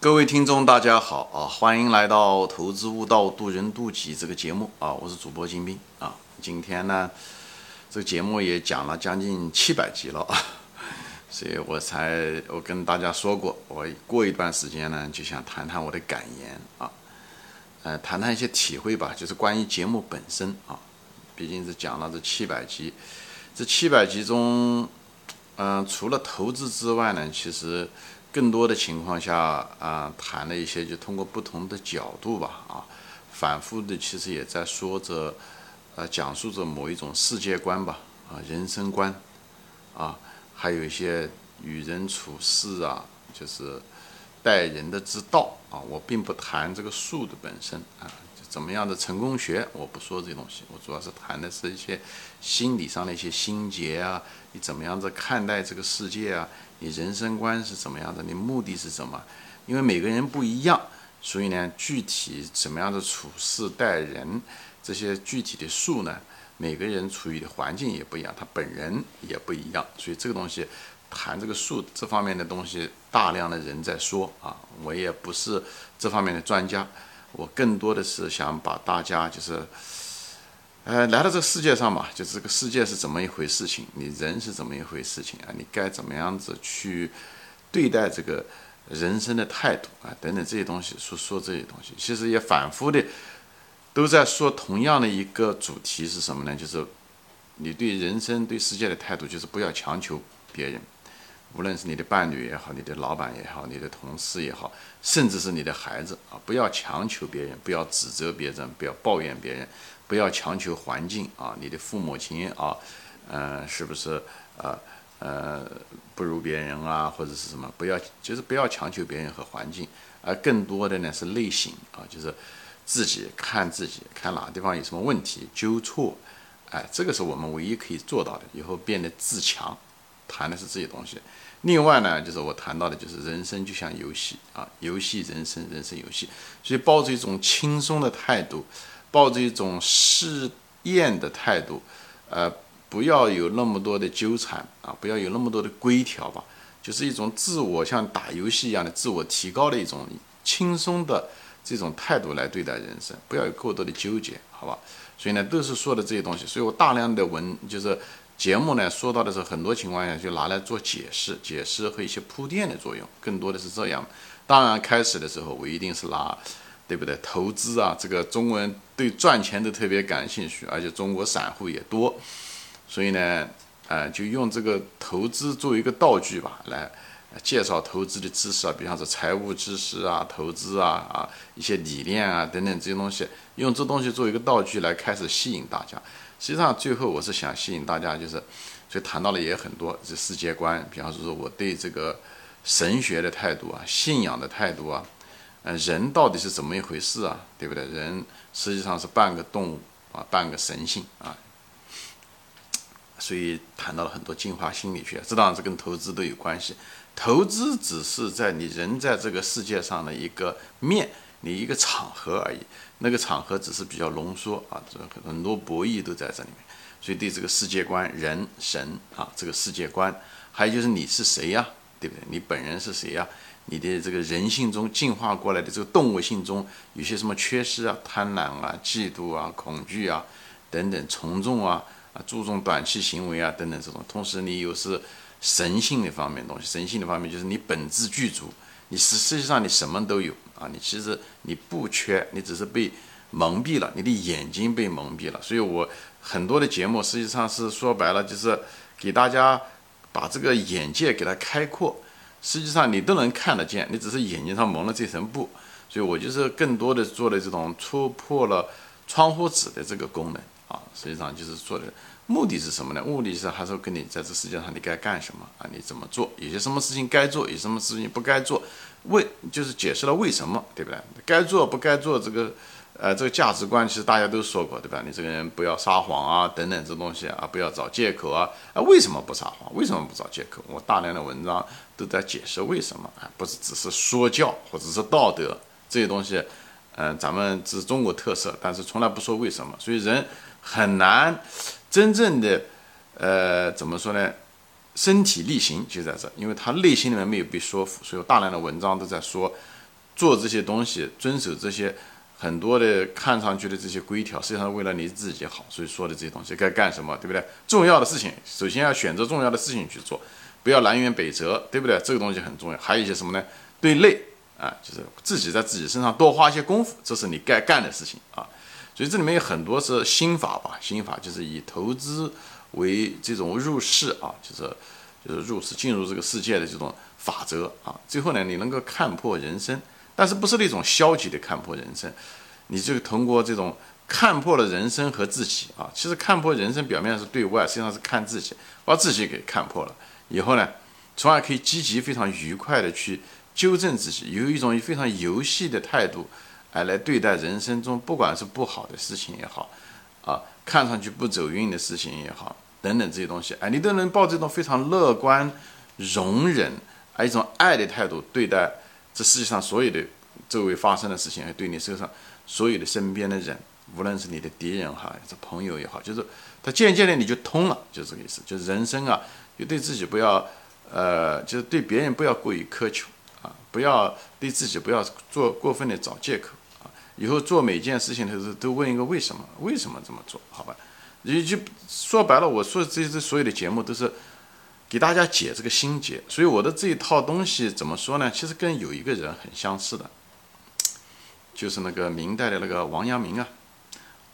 各位听众，大家好啊！欢迎来到《投资悟道，渡人渡己》这个节目啊！我是主播金兵啊！今天呢，这个节目也讲了将近七百集了啊，所以我才我跟大家说过，我过一段时间呢，就想谈谈我的感言啊，呃，谈谈一些体会吧，就是关于节目本身啊，毕竟是讲了这七百集，这七百集中，嗯，除了投资之外呢，其实。更多的情况下啊，谈了一些，就通过不同的角度吧，啊，反复的其实也在说着，呃，讲述着某一种世界观吧，啊，人生观，啊，还有一些与人处事啊，就是待人的之道啊。我并不谈这个术的本身啊，怎么样的成功学，我不说这些东西，我主要是谈的是一些心理上的一些心结啊，你怎么样子看待这个世界啊？你人生观是怎么样的？你目的是什么？因为每个人不一样，所以呢，具体怎么样的处事待人，这些具体的术呢，每个人处于的环境也不一样，他本人也不一样，所以这个东西谈这个术这方面的东西，大量的人在说啊，我也不是这方面的专家，我更多的是想把大家就是。呃，来到这个世界上嘛，就是这个世界是怎么一回事情，你人是怎么一回事情啊？你该怎么样子去对待这个人生的态度啊？等等这些东西，说说这些东西，其实也反复的都在说同样的一个主题是什么呢？就是你对人生、对世界的态度，就是不要强求别人，无论是你的伴侣也好，你的老板也好，你的同事也好，甚至是你的孩子啊，不要强求别人，不要指责别人，不要抱怨别人。不要强求环境啊，你的父母亲啊，嗯，是不是呃呃不如别人啊，或者是什么？不要就是不要强求别人和环境，而更多的呢是内省啊，就是自己看自己，看哪个地方有什么问题，纠错，哎，这个是我们唯一可以做到的，以后变得自强，谈的是这些东西。另外呢，就是我谈到的，就是人生就像游戏啊，游戏人生，人生游戏，所以抱着一种轻松的态度。抱着一种试验的态度，呃，不要有那么多的纠缠啊，不要有那么多的规条吧，就是一种自我像打游戏一样的自我提高的一种轻松的这种态度来对待人生，不要有过多的纠结，好吧？所以呢，都是说的这些东西，所以我大量的文就是节目呢，说到的时候，很多情况下就拿来做解释、解释和一些铺垫的作用，更多的是这样。当然，开始的时候我一定是拿。对不对？投资啊，这个中国人对赚钱都特别感兴趣，而且中国散户也多，所以呢，呃，就用这个投资作为一个道具吧，来介绍投资的知识啊，比方说财务知识啊、投资啊、啊一些理念啊等等这些东西，用这东西作为一个道具来开始吸引大家。实际上，最后我是想吸引大家，就是所以谈到了也很多这世界观，比方说说我对这个神学的态度啊、信仰的态度啊。呃，人到底是怎么一回事啊？对不对？人实际上是半个动物啊，半个神性啊。所以谈到了很多进化心理学，这当然是跟投资都有关系。投资只是在你人在这个世界上的一个面，你一个场合而已。那个场合只是比较浓缩啊，这很多博弈都在这里面。所以对这个世界观、人、神啊，这个世界观，还有就是你是谁呀？对不对？你本人是谁呀？你的这个人性中进化过来的这个动物性中有些什么缺失啊？贪婪啊、嫉妒啊、恐惧啊等等，从众啊啊，注重短期行为啊等等这种。同时，你又是神性的方面东西，神性的方面就是你本质具足，你实实际上你什么都有啊，你其实你不缺，你只是被蒙蔽了，你的眼睛被蒙蔽了。所以我很多的节目实际上是说白了，就是给大家把这个眼界给它开阔。实际上你都能看得见，你只是眼睛上蒙了这层布，所以我就是更多的做了这种戳破了窗户纸的这个功能啊。实际上就是做的目的是什么呢？目的是还是跟你在这世界上你该干什么啊？你怎么做？有些什么事情该做，有什么事情不该做，为就是解释了为什么，对不对？该做不该做这个。呃，这个价值观其实大家都说过，对吧？你这个人不要撒谎啊，等等这东西啊，不要找借口啊。啊，为什么不撒谎？为什么不找借口？我大量的文章都在解释为什么啊，不是只是说教或者是道德这些东西。嗯，咱们是中国特色，但是从来不说为什么，所以人很难真正的呃怎么说呢？身体力行就在这，因为他内心里面没有被说服，所以我大量的文章都在说。做这些东西，遵守这些很多的看上去的这些规条，实际上为了你自己好，所以说的这些东西该干什么，对不对？重要的事情，首先要选择重要的事情去做，不要南辕北辙，对不对？这个东西很重要。还有一些什么呢？对内啊，就是自己在自己身上多花一些功夫，这是你该干的事情啊。所以这里面有很多是心法吧，心法就是以投资为这种入世啊，就是就是入世进入这个世界的这种法则啊。最后呢，你能够看破人生，但是不是那种消极的看破人生，你就通过这种看破了人生和自己啊。其实看破人生表面是对外，实际上是看自己，把自己给看破了以后呢，从而可以积极、非常愉快的去纠正自己，有一种非常游戏的态度。哎，来对待人生中不管是不好的事情也好，啊，看上去不走运的事情也好，等等这些东西，哎，你都能抱这种非常乐观、容忍，啊，一种爱的态度对待这世界上所有的周围发生的事情，还对你身上所有的身边的人，无论是你的敌人哈，还是朋友也好，就是他渐渐的你就通了，就这个意思，就是人生啊，就对自己不要，呃，就是对别人不要过于苛求啊，不要对自己不要做过分的找借口。以后做每件事情的时候，都问一个为什么？为什么这么做？好吧？也就说白了，我说这些所有的节目都是给大家解这个心结。所以我的这一套东西怎么说呢？其实跟有一个人很相似的，就是那个明代的那个王阳明啊。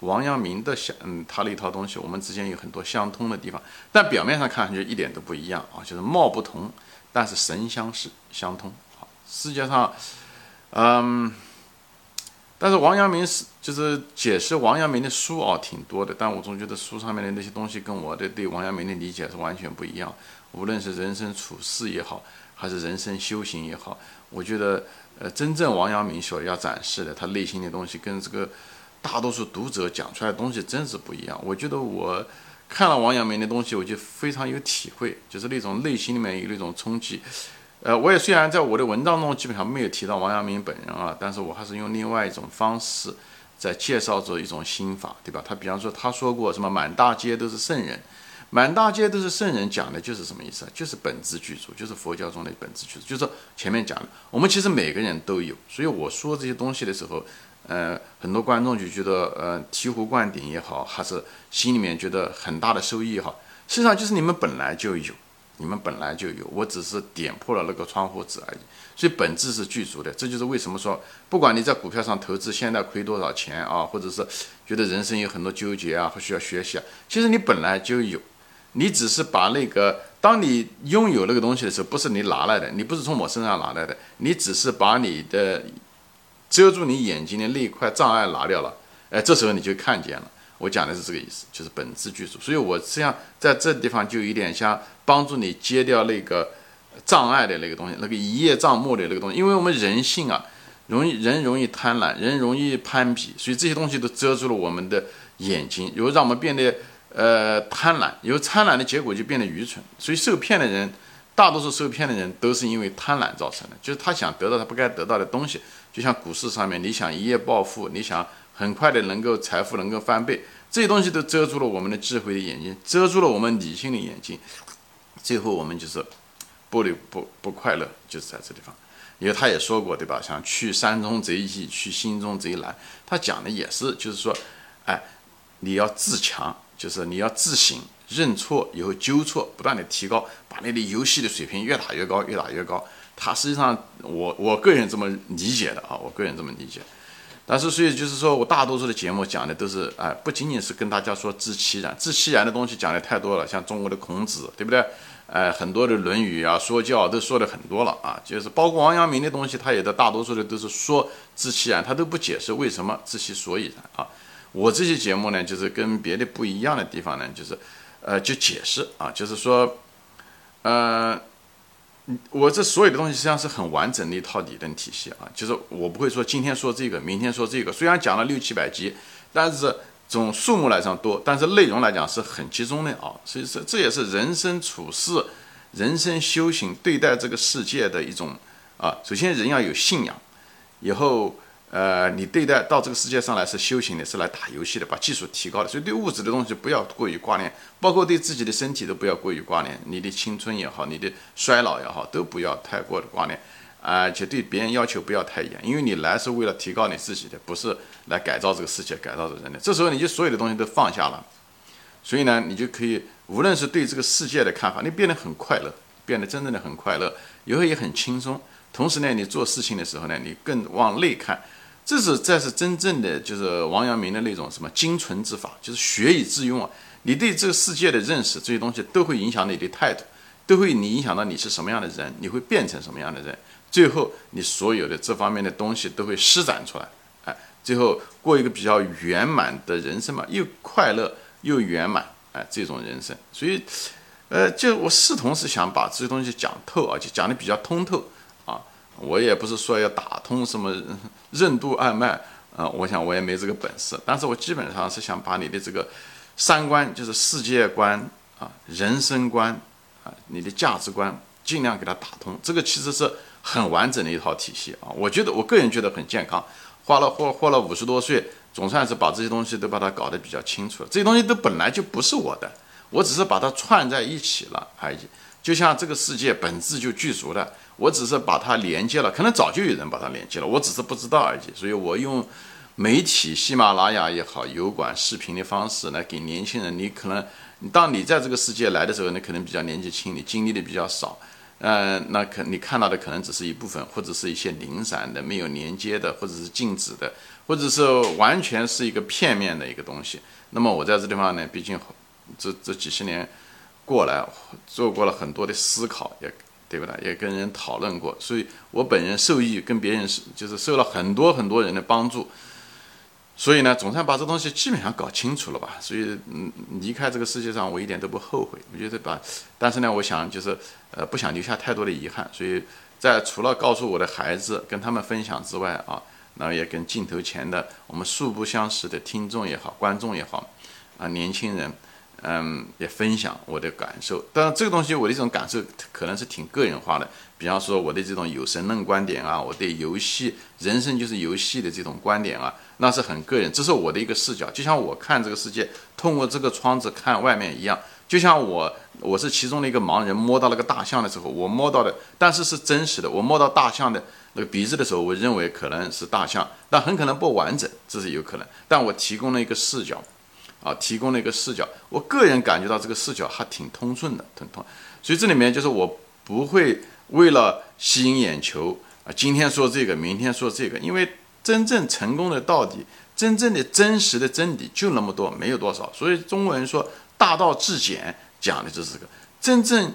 王阳明的相，嗯，他那一套东西，我们之间有很多相通的地方，但表面上看上去一点都不一样啊，就是貌不同，但是神相似，相通。好，世界上，嗯。但是王阳明是就是解释王阳明的书啊，挺多的。但我总觉得书上面的那些东西跟我的对王阳明的理解是完全不一样。无论是人生处事也好，还是人生修行也好，我觉得呃，真正王阳明所要展示的他内心的东西，跟这个大多数读者讲出来的东西真是不一样。我觉得我看了王阳明的东西，我就非常有体会，就是那种内心里面有那种冲击。呃，我也虽然在我的文章中基本上没有提到王阳明本人啊，但是我还是用另外一种方式在介绍着一种心法，对吧？他比方说他说过什么满大街都是圣人，满大街都是圣人，讲的就是什么意思啊？就是本质具足，就是佛教中的本质具足，就是前面讲的，我们其实每个人都有。所以我说这些东西的时候，呃，很多观众就觉得呃醍醐灌顶也好，还是心里面觉得很大的收益也好，实际上就是你们本来就有。你们本来就有，我只是点破了那个窗户纸而已，所以本质是具足的。这就是为什么说，不管你在股票上投资，现在亏多少钱啊，或者是觉得人生有很多纠结啊，或需要学习啊，其实你本来就有，你只是把那个，当你拥有那个东西的时候，不是你拿来的，你不是从我身上拿来的，你只是把你的遮住你眼睛的那一块障碍拿掉了，哎，这时候你就看见了。我讲的是这个意思，就是本质具足。所以我实际上在这地方就有点像帮助你揭掉那个障碍的那个东西，那个一叶障目的那个东西。因为我们人性啊，容易人容易贪婪，人容易攀比，所以这些东西都遮住了我们的眼睛，然后让我们变得呃贪婪，有贪婪的结果就变得愚蠢。所以受骗的人，大多数受骗的人都是因为贪婪造成的，就是他想得到他不该得到的东西。就像股市上面，你想一夜暴富，你想。很快的能够财富能够翻倍，这些东西都遮住了我们的智慧的眼睛，遮住了我们理性的眼睛，最后我们就是不不不快乐，就是在这地方。因为他也说过，对吧？像去山中贼易，去心中贼难。他讲的也是，就是说，哎，你要自强，就是你要自省、认错以后纠错，不断的提高，把你的游戏的水平越打越高，越打越高。他实际上，我我个人这么理解的啊，我个人这么理解。但是，所以就是说我大多数的节目讲的都是，哎，不仅仅是跟大家说知其然，知其然的东西讲的太多了，像中国的孔子，对不对？哎，很多的《论语》啊，说教都说的很多了啊，就是包括王阳明的东西，他也在大多数的都是说知其然，他都不解释为什么知其所以然啊。我这些节目呢，就是跟别的不一样的地方呢，就是，呃，就解释啊，就是说，呃。我这所有的东西实际上是很完整的一套理论体系啊，就是我不会说今天说这个，明天说这个。虽然讲了六七百集，但是从数目来上多，但是内容来讲是很集中的啊。所以说这也是人生处事、人生修行对待这个世界的一种啊。首先人要有信仰，以后。呃，你对待到这个世界上来是修行的，是来打游戏的，把技术提高的，所以对物质的东西不要过于挂念，包括对自己的身体都不要过于挂念。你的青春也好，你的衰老也好，都不要太过的挂念。而且对别人要求不要太严，因为你来是为了提高你自己的，不是来改造这个世界、改造这人的。这时候你就所有的东西都放下了，所以呢，你就可以无论是对这个世界的看法，你变得很快乐，变得真正的很快乐，以后也很轻松。同时呢，你做事情的时候呢，你更往内看，这是这是真正的就是王阳明的那种什么精纯之法，就是学以致用啊。你对这个世界的认识，这些东西都会影响你的态度，都会你影响到你是什么样的人，你会变成什么样的人。最后，你所有的这方面的东西都会施展出来，哎，最后过一个比较圆满的人生嘛，又快乐又圆满，哎，这种人生。所以，呃，就我视同是想把这些东西讲透，而且讲的比较通透。我也不是说要打通什么任督二脉啊，我想我也没这个本事。但是我基本上是想把你的这个三观，就是世界观啊、人生观啊、你的价值观，尽量给它打通。这个其实是。很完整的一套体系啊，我觉得我个人觉得很健康，花了活活了五十多岁，总算是把这些东西都把它搞得比较清楚了。这些东西都本来就不是我的，我只是把它串在一起了而已。就像这个世界本质就具足的，我只是把它连接了，可能早就有人把它连接了，我只是不知道而已。所以我用媒体、喜马拉雅也好，油管视频的方式来给年轻人。你可能，当你在这个世界来的时候，你可能比较年纪轻，你经历的比较少。呃，那可你看到的可能只是一部分，或者是一些零散的、没有连接的，或者是静止的，或者是完全是一个片面的一个东西。那么我在这地方呢，毕竟这这几十年过来，做过了很多的思考，也对不对？也跟人讨论过，所以我本人受益，跟别人是就是受了很多很多人的帮助。所以呢，总算把这东西基本上搞清楚了吧。所以，嗯，离开这个世界上，我一点都不后悔。我觉得把，但是呢，我想就是，呃，不想留下太多的遗憾。所以在除了告诉我的孩子、跟他们分享之外啊，那也跟镜头前的我们素不相识的听众也好、观众也好，啊，年轻人。嗯，也分享我的感受。当然，这个东西我的这种感受可能是挺个人化的。比方说，我的这种有神论观点啊，我对游戏、人生就是游戏的这种观点啊，那是很个人。这是我的一个视角，就像我看这个世界，通过这个窗子看外面一样。就像我，我是其中的一个盲人，摸到那个大象的时候，我摸到的，但是是真实的。我摸到大象的那个鼻子的时候，我认为可能是大象，但很可能不完整，这是有可能。但我提供了一个视角。啊，提供了一个视角，我个人感觉到这个视角还挺通顺的，挺通。所以这里面就是我不会为了吸引眼球啊，今天说这个，明天说这个，因为真正成功的到底，真正的真实的真理就那么多，没有多少。所以中国人说大道至简，讲的就是这个，真正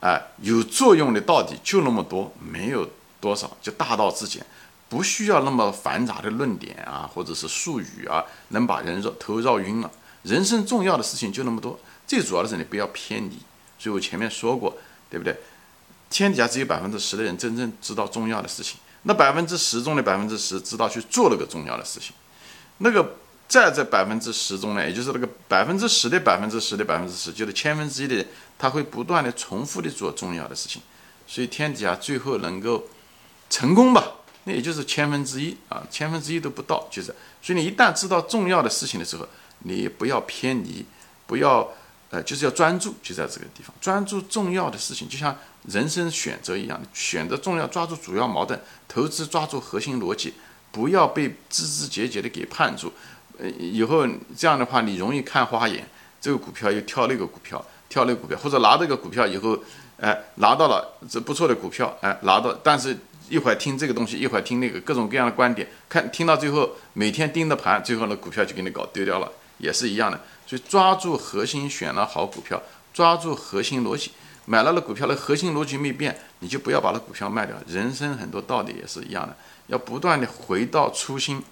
啊有作用的到底就那么多，没有多少，就大道至简，不需要那么繁杂的论点啊，或者是术语啊，能把人绕头绕晕了。人生重要的事情就那么多，最主要的是你不要偏离。所以我前面说过，对不对？天底下只有百分之十的人真正知道重要的事情，那百分之十中的百分之十知道去做了个重要的事情，那个在这百分之十中呢，也就是那个百分之十的百分之十的百分之十，就是千分之一的人，他会不断的重复的做重要的事情。所以天底下最后能够成功吧，那也就是千分之一啊，千分之一都不到，就是。所以你一旦知道重要的事情的时候，你不要偏离，不要，呃，就是要专注，就在这个地方，专注重要的事情，就像人生选择一样，选择重要，抓住主要矛盾，投资抓住核心逻辑，不要被枝枝节节的给绊住，呃，以后这样的话，你容易看花眼，这个股票又跳那个股票，跳那个股票，或者拿这个股票以后，哎，拿到了这不错的股票，哎，拿到，但是一会儿听这个东西，一会儿听那个各种各样的观点，看听到最后，每天盯着盘，最后呢，股票就给你搞丢掉了。也是一样的，所以抓住核心，选了好股票，抓住核心逻辑，买了股票的核心逻辑没变，你就不要把那股票卖掉。人生很多道理也是一样的，要不断的回到初心，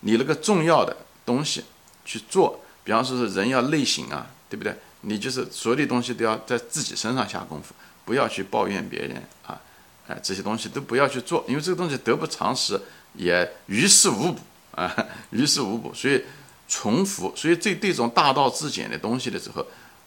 你那个重要的东西去做。比方说是人要内省啊，对不对？你就是所有的东西都要在自己身上下功夫，不要去抱怨别人啊，哎，这些东西都不要去做，因为这个东西得不偿失，也于事无补啊，于事无补，所以。重复，所以这这种大道至简的东西的时候，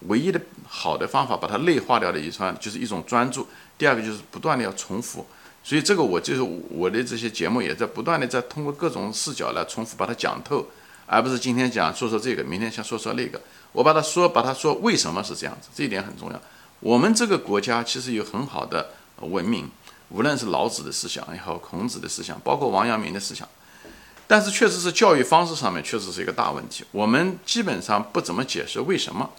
唯一的好的方法把它内化掉的一串，就是一种专注。第二个就是不断的要重复，所以这个我就是我的这些节目也在不断的在通过各种视角来重复把它讲透，而不是今天讲说说这个，明天想说说那个。我把它说，把它说为什么是这样子，这一点很重要。我们这个国家其实有很好的文明，无论是老子的思想也好，孔子的思想，包括王阳明的思想，但是确实是教育方式上面确实是一个大问题。我们基本上不怎么解释为什么，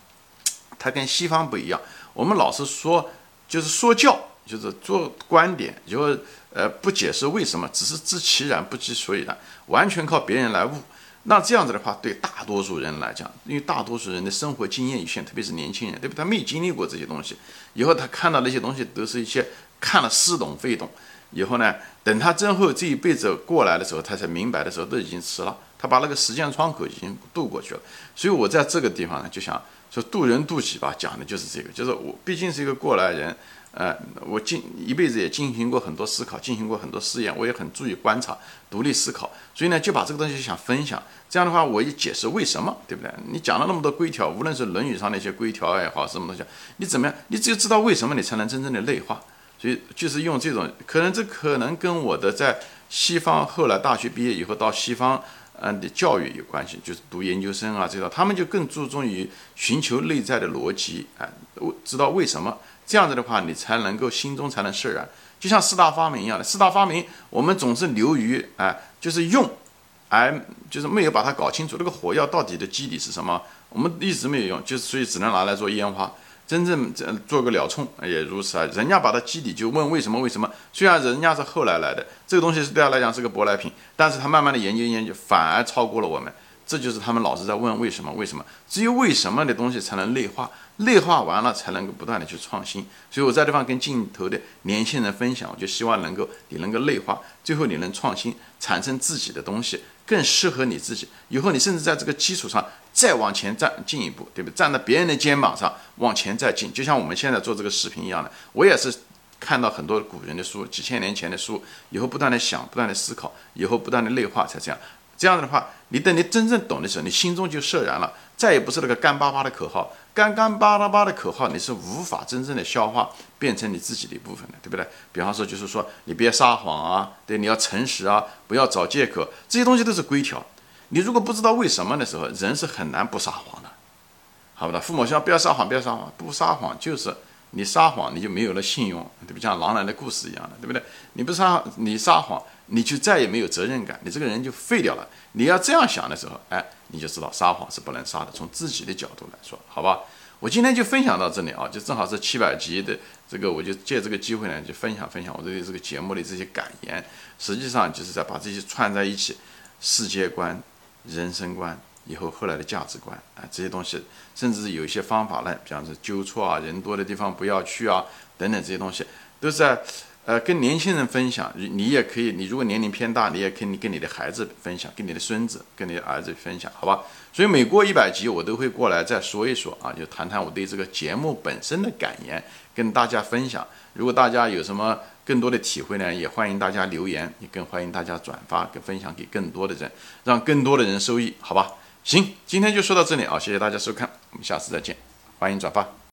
它跟西方不一样。我们老是说就是说教，就是做观点，就呃不解释为什么，只是知其然不知所以然，完全靠别人来悟。那这样子的话，对大多数人来讲，因为大多数人的生活经验有限，特别是年轻人，对不？他没经历过这些东西，以后他看到那些东西都是一些看了似懂非懂。以后呢，等他真后这一辈子过来的时候，他才明白的时候，都已经迟了。他把那个时间窗口已经度过去了。所以我在这个地方呢，就想说渡人渡己吧，讲的就是这个，就是我毕竟是一个过来人。呃，我进一辈子也进行过很多思考，进行过很多试验，我也很注意观察、独立思考，所以呢，就把这个东西想分享。这样的话，我也解释为什么，对不对？你讲了那么多规条，无论是《论语》上那些规条也好，什么东西，你怎么样？你只有知道为什么，你才能真正的内化。所以就是用这种，可能这可能跟我的在西方后来大学毕业以后到西方嗯的教育有关系，就是读研究生啊，这种他们就更注重于寻求内在的逻辑，哎，知道为什么。这样子的话，你才能够心中才能释然，就像四大发明一样的。四大发明，我们总是流于哎，就是用，而就是没有把它搞清楚，这个火药到底的基底是什么，我们一直没有用，就是所以只能拿来做烟花。真正这做个了冲也如此啊，人家把它基底就问为什么为什么？虽然人家是后来来的，这个东西是对他来讲是个舶来品，但是他慢慢的研究研究，反而超过了我们。这就是他们老是在问为什么？为什么？只有为什么的东西才能内化，内化完了才能够不断的去创新。所以我在地方跟镜头的年轻人分享，我就希望能够你能够内化，最后你能创新，产生自己的东西，更适合你自己。以后你甚至在这个基础上再往前站进一步，对不对？站在别人的肩膀上往前再进，就像我们现在做这个视频一样的。我也是看到很多古人的书，几千年前的书，以后不断的想，不断的思考，以后不断的内化，才这样。这样的话，你等你真正懂的时候，你心中就释然了，再也不是那个干巴巴的口号，干干巴巴巴的口号，你是无法真正的消化，变成你自己的一部分的，对不对？比方说，就是说你别撒谎啊，对，你要诚实啊，不要找借口，这些东西都是规条。你如果不知道为什么的时候，人是很难不撒谎的，好不的？父母说不要撒谎，不要撒谎，不撒谎就是你撒谎，你就没有了信用，对不？像狼人的故事一样的，对不对？你不撒，你撒谎。你就再也没有责任感，你这个人就废掉了。你要这样想的时候，哎，你就知道撒谎是不能撒的。从自己的角度来说，好吧，我今天就分享到这里啊，就正好是七百集的这个，我就借这个机会呢，就分享分享我对这个节目的这些感言。实际上就是在把这些串在一起，世界观、人生观，以后后来的价值观啊，这些东西，甚至有一些方法呢，比方说纠错啊，人多的地方不要去啊，等等这些东西，都是在。呃，跟年轻人分享，你也可以。你如果年龄偏大，你也可以跟你的孩子分享，跟你的孙子、跟你的儿子分享，好吧？所以每过一百集，我都会过来再说一说啊，就谈谈我对这个节目本身的感言，跟大家分享。如果大家有什么更多的体会呢，也欢迎大家留言，也更欢迎大家转发跟分享给更多的人，让更多的人受益，好吧？行，今天就说到这里啊，谢谢大家收看，我们下次再见，欢迎转发。